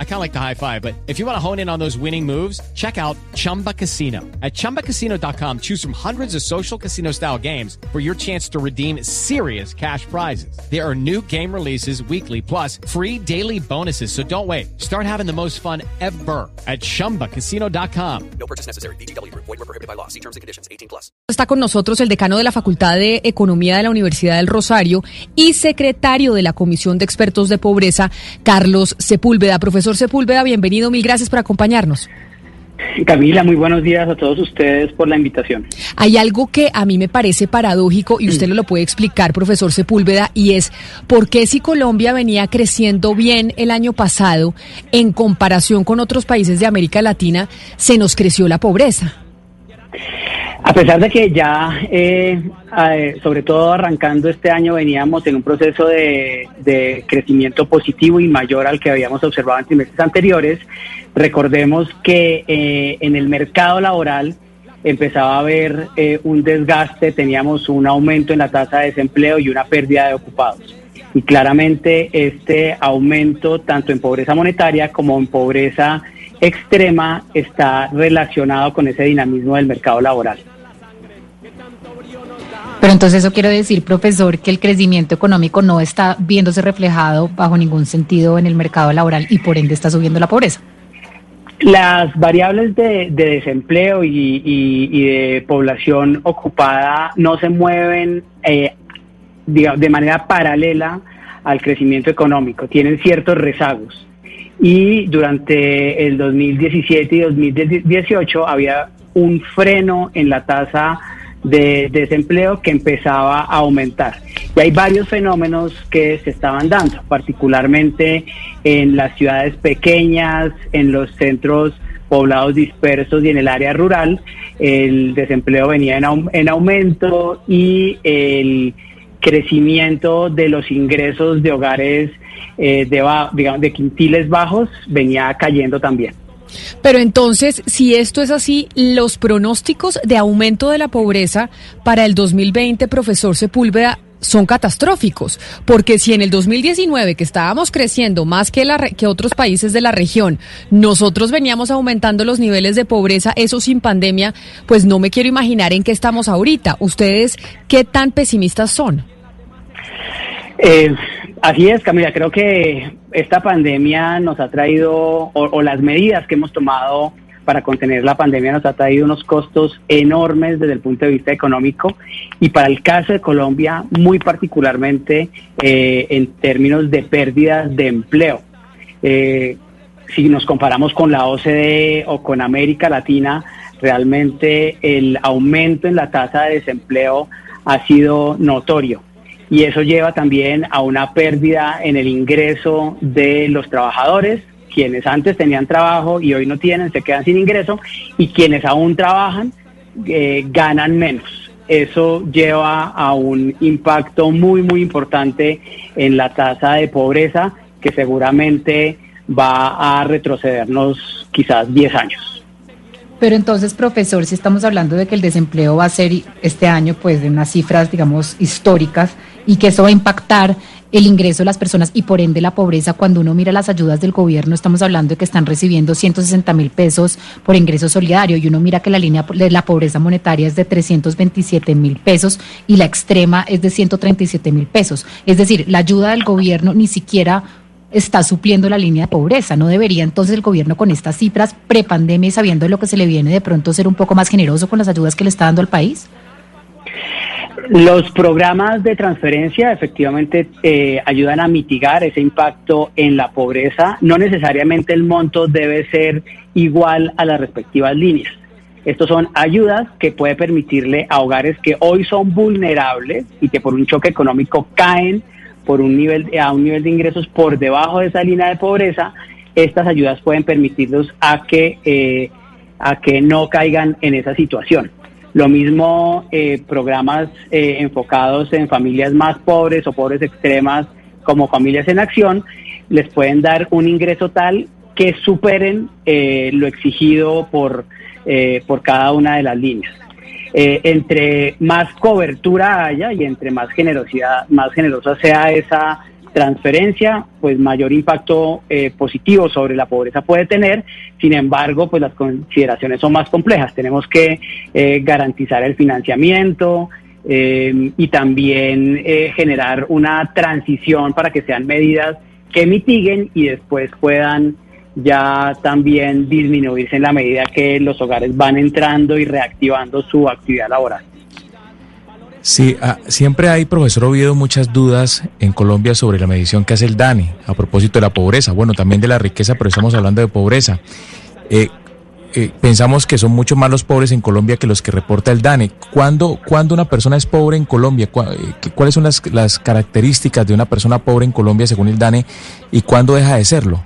I kind of like the high five, but if you want to hone in on those winning moves, check out Chumba Casino. At ChumbaCasino.com, choose from hundreds of social casino style games for your chance to redeem serious cash prizes. There are new game releases weekly, plus free daily bonuses. So don't wait. Start having the most fun ever at ChumbaCasino.com. No purchase necessary. BGW. Void were prohibited by law. See terms and conditions. 18 plus. Está con nosotros el decano de la Facultad de Economía de la Universidad del Rosario y secretario de la Comisión de Expertos de Pobreza, Carlos Sepúlveda. Profesor Sepúlveda, bienvenido, mil gracias por acompañarnos. Camila, muy buenos días a todos ustedes por la invitación. Hay algo que a mí me parece paradójico y usted lo puede explicar, profesor Sepúlveda, y es por qué si Colombia venía creciendo bien el año pasado, en comparación con otros países de América Latina, se nos creció la pobreza. A pesar de que ya, eh, sobre todo arrancando este año, veníamos en un proceso de, crecimiento positivo y mayor al que habíamos observado en trimestres anteriores, recordemos que eh, en el mercado laboral empezaba a haber eh, un desgaste, teníamos un aumento en la tasa de desempleo y una pérdida de ocupados. Y claramente este aumento, tanto en pobreza monetaria como en pobreza extrema está relacionado con ese dinamismo del mercado laboral. Pero entonces eso quiere decir, profesor, que el crecimiento económico no está viéndose reflejado bajo ningún sentido en el mercado laboral y por ende está subiendo la pobreza. Las variables de, desempleo y, de población ocupada no se mueven eh, de manera paralela al crecimiento económico, tienen ciertos rezagos y durante el 2017 y 2018 había un freno en la tasa de desempleo que empezaba a aumentar. Y hay varios fenómenos que se estaban dando, particularmente en las ciudades pequeñas, en los centros poblados dispersos y en el área rural, el desempleo venía en, en aumento y el crecimiento de los ingresos de hogares eh, de, digamos, de quintiles bajos venía cayendo también. Pero entonces, si esto es así, los pronósticos de aumento de la pobreza para el 2020, profesor Sepúlveda, son catastróficos, porque si en el 2019, que estábamos creciendo más que, la, que otros países de la región, nosotros veníamos aumentando los niveles de pobreza, eso sin pandemia, pues no me quiero imaginar en qué estamos ahorita. ¿Ustedes qué tan pesimistas son? Eh, así es, Camila, creo que esta pandemia nos ha traído, o, las medidas que hemos tomado para contener la pandemia nos ha traído unos costos enormes desde el punto de vista económico y para el caso de Colombia muy particularmente eh, en términos de pérdidas de empleo. Eh, si nos comparamos con la OCDE o con América Latina, realmente el aumento en la tasa de desempleo ha sido notorio y eso lleva también a una pérdida en el ingreso de los trabajadores, quienes antes tenían trabajo y hoy no tienen, se quedan sin ingreso, y quienes aún trabajan eh, ganan menos. Eso lleva a un impacto muy, muy importante en la tasa de pobreza que seguramente va a retrocedernos quizás 10 años. Pero entonces, profesor, si estamos hablando de que el desempleo va a ser este año, pues de unas cifras, digamos, históricas, y que eso va a impactar el ingreso de las personas y por ende la pobreza. Cuando uno mira las ayudas del gobierno, estamos hablando de que están recibiendo 160 mil pesos por ingreso solidario y uno mira que la línea de la pobreza monetaria es de 327 mil pesos y la extrema es de 137 mil pesos. Es decir, la ayuda del gobierno ni siquiera está supliendo la línea de pobreza. ¿No debería entonces el gobierno con estas cifras prepandemia y sabiendo lo que se le viene de pronto ser un poco más generoso con las ayudas que le está dando al país? Los programas de transferencia efectivamente eh, ayudan a mitigar ese impacto en la pobreza. No necesariamente el monto debe ser igual a las respectivas líneas. Estos son ayudas que puede permitirle a hogares que hoy son vulnerables y que por un choque económico caen por un nivel a un nivel de ingresos por debajo de esa línea de pobreza. Estas ayudas pueden permitirlos a que eh, a que no caigan en esa situación. Lo mismo eh, programas eh, enfocados en familias más pobres o pobres extremas como Familias en Acción, les pueden dar un ingreso tal que superen eh, lo exigido por, por cada una de las líneas. eh, entre más cobertura haya y entre más generosidad, más generosa sea esa transferencia, pues mayor impacto eh, positivo sobre la pobreza puede tener. Sin embargo, pues las consideraciones son más complejas. Tenemos que eh, garantizar el financiamiento eh, y también generar una transición para que sean medidas que mitiguen y después puedan ya también disminuirse en la medida que los hogares van entrando y reactivando su actividad laboral. Sí, ah, siempre hay, profesor Oviedo, muchas dudas en Colombia sobre la medición que hace el DANE a propósito de la pobreza, bueno, también de la riqueza, pero estamos hablando de pobreza. Eh, eh, pensamos que son mucho más los pobres en Colombia que los que reporta el DANE. ¿Cuándo, cuando una persona es pobre en Colombia? Eh, ¿Cuáles son las, las características de una persona pobre en Colombia según el DANE y cuándo deja de serlo?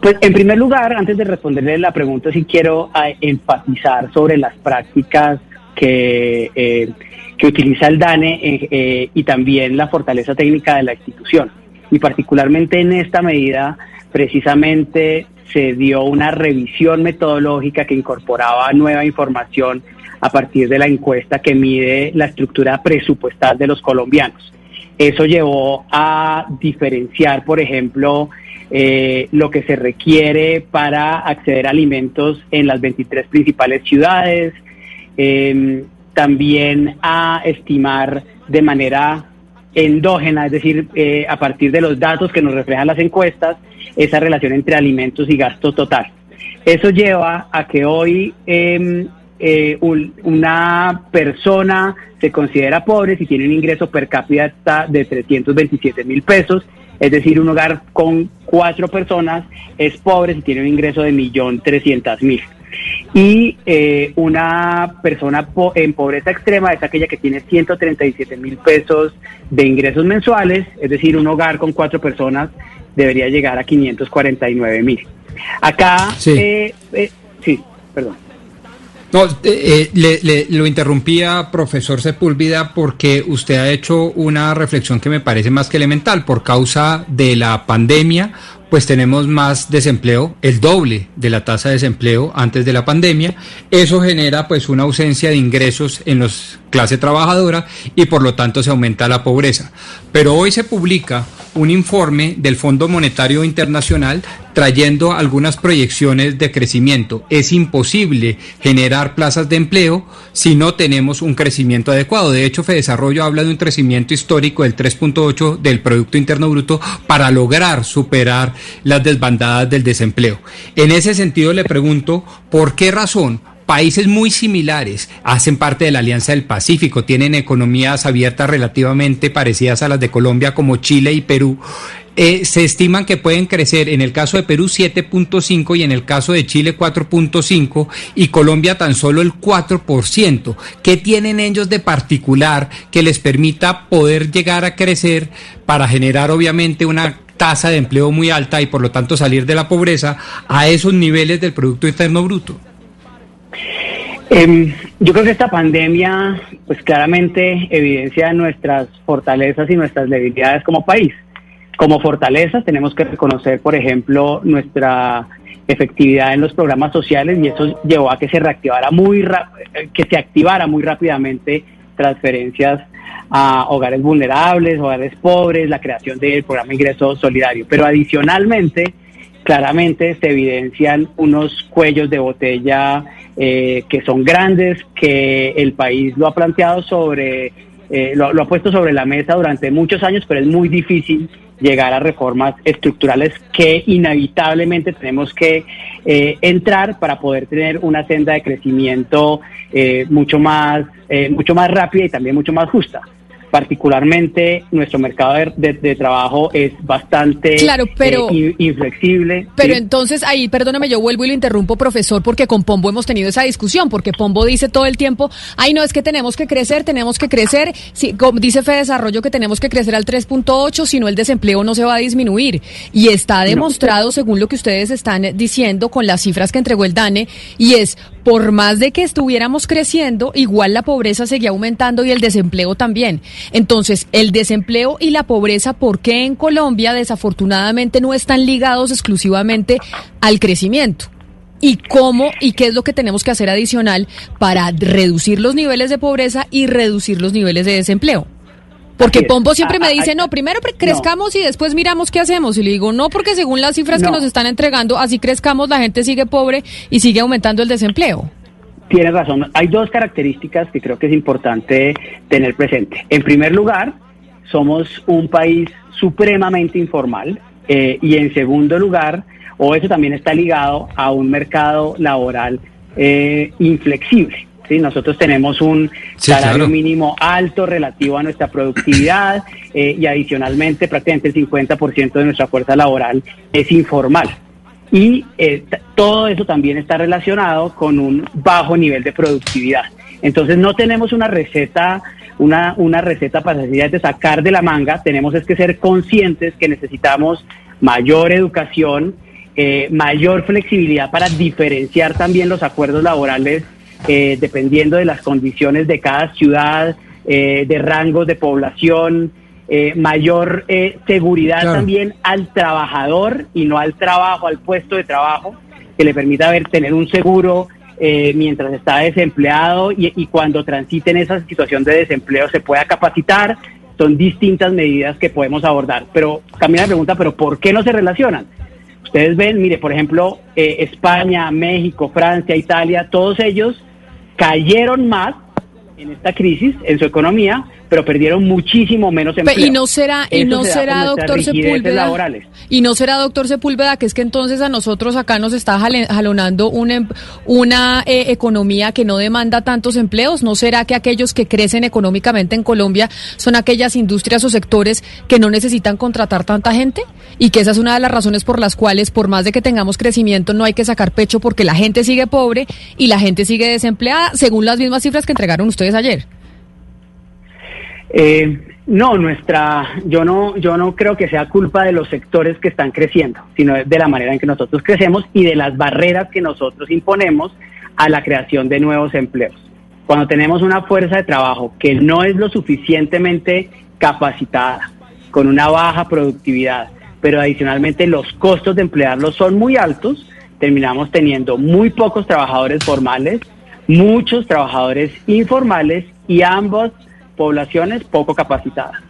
pues en primer lugar, antes de responderle la pregunta, sí quiero enfatizar sobre las prácticas que, eh, que utiliza el DANE eh, eh, y también la fortaleza técnica de la institución. Y particularmente en esta medida, precisamente se dio una revisión metodológica que incorporaba nueva información a partir de la encuesta que mide la estructura presupuestal de los colombianos. Eso llevó a diferenciar, por ejemplo, lo que se requiere para acceder a alimentos en las 23 principales ciudades, eh, también a estimar de manera endógena, es decir, eh, a partir de los datos que nos reflejan las encuestas, esa relación entre alimentos y gasto total. Eso lleva a que hoy em, eh, una persona se considera pobre si tiene un ingreso per cápita de 327 mil pesos, es decir, un hogar con cuatro personas es pobre si tiene un ingreso de 1.300.000 y eh, una persona en pobreza extrema es aquella que tiene 137 mil pesos de ingresos mensuales, es decir, un hogar con cuatro personas debería llegar a 549 mil. Acá, sí, eh, eh, sí perdón. No, le, lo interrumpía, profesor Sepúlveda, porque usted ha hecho una reflexión que me parece más que elemental. Por causa de la pandemia, pues tenemos más desempleo, el doble de la tasa de desempleo antes de la pandemia. Eso genera pues una ausencia de ingresos en la clase trabajadora y por lo tanto se aumenta la pobreza. Pero hoy se publica un informe del Fondo Monetario Internacional trayendo algunas proyecciones de crecimiento. Es imposible generar plazas de empleo si no tenemos un crecimiento adecuado. De hecho, Desarrollo habla de un crecimiento histórico del 3.8 del Producto Interno Bruto para lograr superar las desbandadas del desempleo. En ese sentido le pregunto, ¿por qué razón? países muy similares hacen parte de la Alianza del Pacífico, tienen economías abiertas relativamente parecidas a las de Colombia como Chile y Perú. Eh, se estiman que pueden crecer en el caso de Perú 7.5 y en el caso de Chile 4.5 y Colombia tan solo el 4%. ¿Qué tienen ellos de particular que les permita poder llegar a crecer para generar obviamente una tasa de empleo muy alta y por lo tanto salir de la pobreza a esos niveles del Producto Interno Bruto? Em, yo creo que esta pandemia pues claramente evidencia nuestras fortalezas y nuestras debilidades como país. Como fortalezas tenemos que reconocer, por ejemplo, nuestra efectividad en los programas sociales y eso llevó a que se reactivara muy que se activara muy rápidamente transferencias a hogares vulnerables, hogares pobres, la creación del programa Ingreso Solidario. Pero adicionalmente, claramente se evidencian unos cuellos de botella eh, que son grandes, que el país lo ha planteado sobre, eh, lo, ha puesto sobre la mesa durante muchos años, pero es muy difícil llegar a reformas estructurales que inevitablemente tenemos que eh, entrar para poder tener una senda de crecimiento mucho más mucho más rápida y también mucho más justa particularmente nuestro mercado de, trabajo es bastante claro, pero, eh, inflexible. Pero entonces ahí, perdóname, yo vuelvo y lo interrumpo, profesor, porque con Pombo hemos tenido esa discusión, porque Pombo dice todo el tiempo, ay, no, es que tenemos que crecer, tenemos que crecer, si, dice Fede Desarrollo que tenemos que crecer al 3.8, si no el desempleo no se va a disminuir. Y está demostrado, según lo que ustedes están diciendo con las cifras que entregó el DANE, y es, por más de que estuviéramos creciendo, igual la pobreza seguía aumentando y el desempleo también. Entonces, el desempleo y la pobreza, ¿por qué en Colombia desafortunadamente no están ligados exclusivamente al crecimiento? y cómo y qué es lo que tenemos que hacer adicional para reducir los niveles de pobreza y reducir los niveles de desempleo. Porque Pombo siempre me dice, no, primero crezcamos y después miramos qué hacemos. Y le digo, no, porque según las cifras que nos están entregando, así crezcamos, la gente sigue pobre y sigue aumentando el desempleo. Tienes razón. Hay dos características que creo que es importante tener presente. En primer lugar, somos un país supremamente informal. Eh, y en segundo lugar, o eso también está ligado a un mercado laboral eh, inflexible. ¿Sí? Nosotros tenemos un salario mínimo alto relativo a nuestra productividad eh, y adicionalmente prácticamente el 50% de nuestra fuerza laboral es informal. Y eh, todo eso también está relacionado con un bajo nivel de productividad. Entonces no tenemos una receta, una, una receta para de sacar de la manga, tenemos es que ser conscientes que necesitamos mayor educación, eh, mayor flexibilidad para diferenciar también los acuerdos laborales eh, dependiendo de las condiciones de cada ciudad, eh, de rangos de población, eh, mayor seguridad también al trabajador y no al trabajo, al puesto de trabajo, que le permita ver, tener un seguro mientras está desempleado y, y cuando transite en esa situación de desempleo se pueda capacitar. Son distintas medidas que podemos abordar. Pero también la pregunta, ¿pero por qué no se relacionan? Ustedes ven, mire, por ejemplo, España, México, Francia, Italia, todos ellos cayeron más en esta crisis, en su economía, pero perdieron muchísimo menos empleo. Y no será, y no será, doctor Sepúlveda. Y no será, doctor Sepúlveda, que es que entonces a nosotros acá nos está jalonando una, em, una eh, economía que no demanda tantos empleos. ¿No será que aquellos que crecen económicamente en Colombia son aquellas industrias o sectores que no necesitan contratar tanta gente? Y que esa es una de las razones por las cuales, por más de que tengamos crecimiento, no hay que sacar pecho porque la gente sigue pobre y la gente sigue desempleada, según las mismas cifras que entregaron ustedes ayer. Eh, no, nuestra, yo no, yo no creo que sea culpa de los sectores que están creciendo, sino de la manera en que nosotros crecemos y de las barreras que nosotros imponemos a la creación de nuevos empleos. Cuando tenemos una fuerza de trabajo que no es lo suficientemente capacitada, con una baja productividad, pero adicionalmente los costos de emplearlos son muy altos, terminamos teniendo muy pocos trabajadores formales, muchos trabajadores informales y ambos poblaciones poco capacitadas.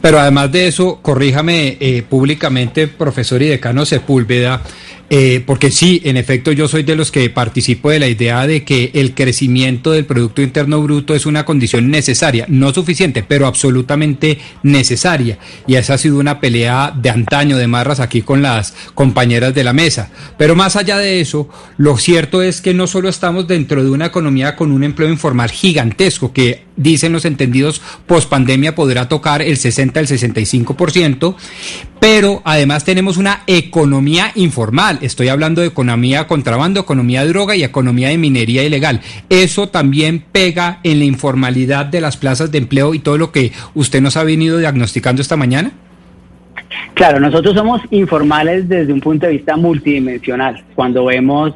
Pero además de eso, corríjame eh, públicamente, profesor y decano Sepúlveda, eh, porque sí, en efecto, yo soy de los que participo de la idea de que el crecimiento del Producto Interno Bruto es una condición necesaria, no suficiente, pero absolutamente necesaria. Y esa ha sido una pelea de antaño, de marras aquí con las compañeras de la mesa. Pero más allá de eso, lo cierto es que no solo estamos dentro de una economía con un empleo informal gigantesco, que dicen los entendidos post pandemia podrá tocar el 60 el 65%, pero además tenemos una economía informal. Estoy hablando de economía contrabando, economía de droga y economía de minería ilegal. Eso también pega en la informalidad de las plazas de empleo y todo lo que usted nos ha venido diagnosticando esta mañana. Claro, nosotros somos informales desde un punto de vista multidimensional. Cuando vemos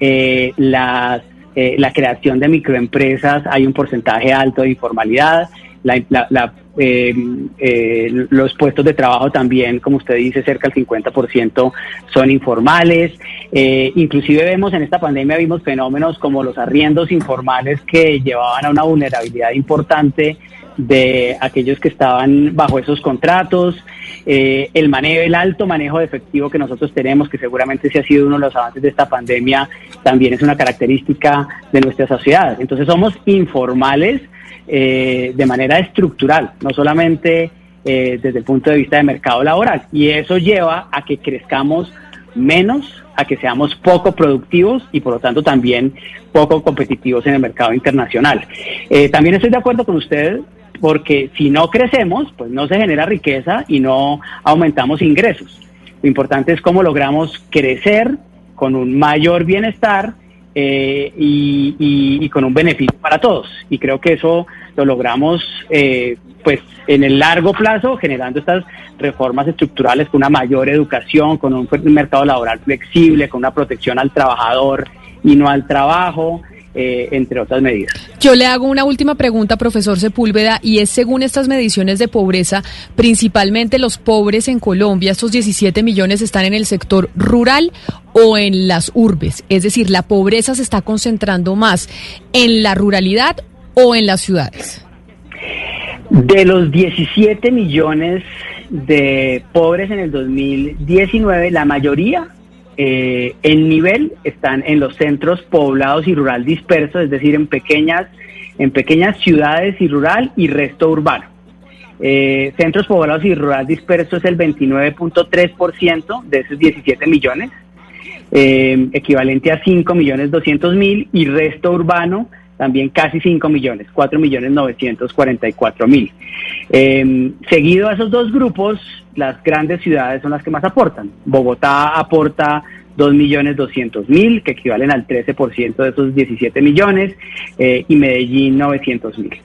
eh, las, eh, la creación de microempresas, hay un porcentaje alto de informalidad. La, eh, eh, los puestos de trabajo también, como usted dice, cerca del 50% son informales. Eh, inclusive vemos en esta pandemia, vimos fenómenos como los arriendos informales que llevaban a una vulnerabilidad importante de aquellos que estaban bajo esos contratos, el manejo, el alto manejo de efectivo que nosotros tenemos, que seguramente se ha sido uno de los avances de esta pandemia, también es una característica de nuestra sociedad. Entonces somos informales, eh, de manera estructural, no solamente eh, desde el punto de vista de mercado laboral. Y eso lleva a que crezcamos menos, a que seamos poco productivos y por lo tanto también poco competitivos en el mercado internacional. Eh, también estoy de acuerdo con usted porque si no crecemos, pues no se genera riqueza y no aumentamos ingresos. Lo importante es cómo logramos crecer con un mayor bienestar eh, y, con un beneficio para todos. Y creo que eso lo logramos eh, pues en el largo plazo generando estas reformas estructurales con una mayor educación, con un mercado laboral flexible, con una protección al trabajador y no al trabajo, eh, entre otras medidas. Yo le hago una última pregunta, profesor Sepúlveda, y es según estas mediciones de pobreza, principalmente los pobres en Colombia, estos 17 millones están en el sector rural o en las urbes. Es decir, la pobreza se está concentrando más en la ruralidad o en las ciudades. De los 17 millones de pobres en el 2019, la mayoría eh, en nivel están en los centros poblados y rural dispersos, es decir, en pequeñas, en pequeñas ciudades y rural y resto urbano. Eh, centros poblados y rural dispersos es el 29.3% de esos 17 millones, eh, equivalente a 5 millones 200 mil y resto urbano también casi 5 millones, 4 millones 944 mil. Eh, seguido a esos dos grupos, las grandes ciudades son las que más aportan. Bogotá aporta 2 millones 200 mil, que equivalen al 13% de esos 17 millones, eh, y Medellín 900 mil.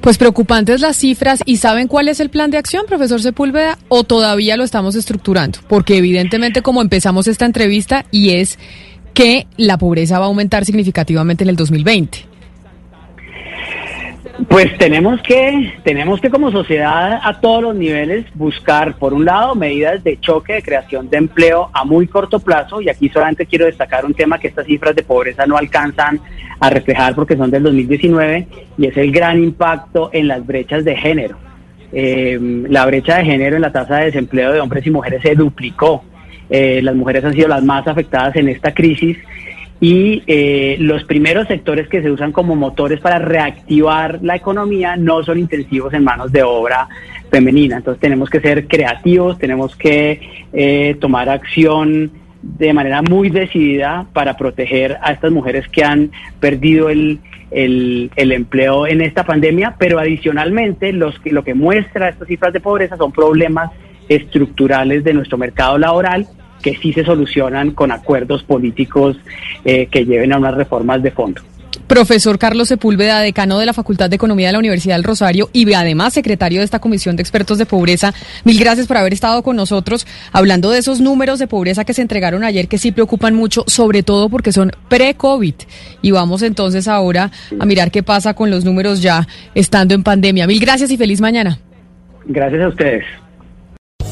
Pues preocupantes las cifras y ¿saben cuál es el plan de acción, profesor Sepúlveda? ¿O todavía lo estamos estructurando? Porque evidentemente como empezamos esta entrevista y es que la pobreza va a aumentar significativamente en el 2020. Pues tenemos que, tenemos que como sociedad a todos los niveles buscar, por un lado, medidas de choque de creación de empleo a muy corto plazo, y aquí solamente quiero destacar un tema que estas cifras de pobreza no alcanzan a reflejar porque son del 2019, y es el gran impacto en las brechas de género. Eh, la brecha de género en la tasa de desempleo de hombres y mujeres se duplicó eh, las mujeres han sido las más afectadas en esta crisis y eh, los primeros sectores que se usan como motores para reactivar la economía no son intensivos en manos de obra femenina. Entonces tenemos que ser creativos, tenemos que eh, tomar acción de manera muy decidida para proteger a estas mujeres que han perdido el, el, el, empleo en esta pandemia, pero adicionalmente los que, lo que muestra estas cifras de pobreza son problemas estructurales de nuestro mercado laboral que sí se solucionan con acuerdos políticos eh, que lleven a unas reformas de fondo. Profesor Carlos Sepúlveda, decano de la Facultad de Economía de la Universidad del Rosario y además secretario de esta Comisión de Expertos de Pobreza, mil gracias por haber estado con nosotros hablando de esos números de pobreza que se entregaron ayer que sí preocupan mucho, sobre todo porque son pre-COVID. Y vamos entonces ahora a mirar qué pasa con los números ya estando en pandemia. Mil gracias y feliz mañana. Gracias a ustedes.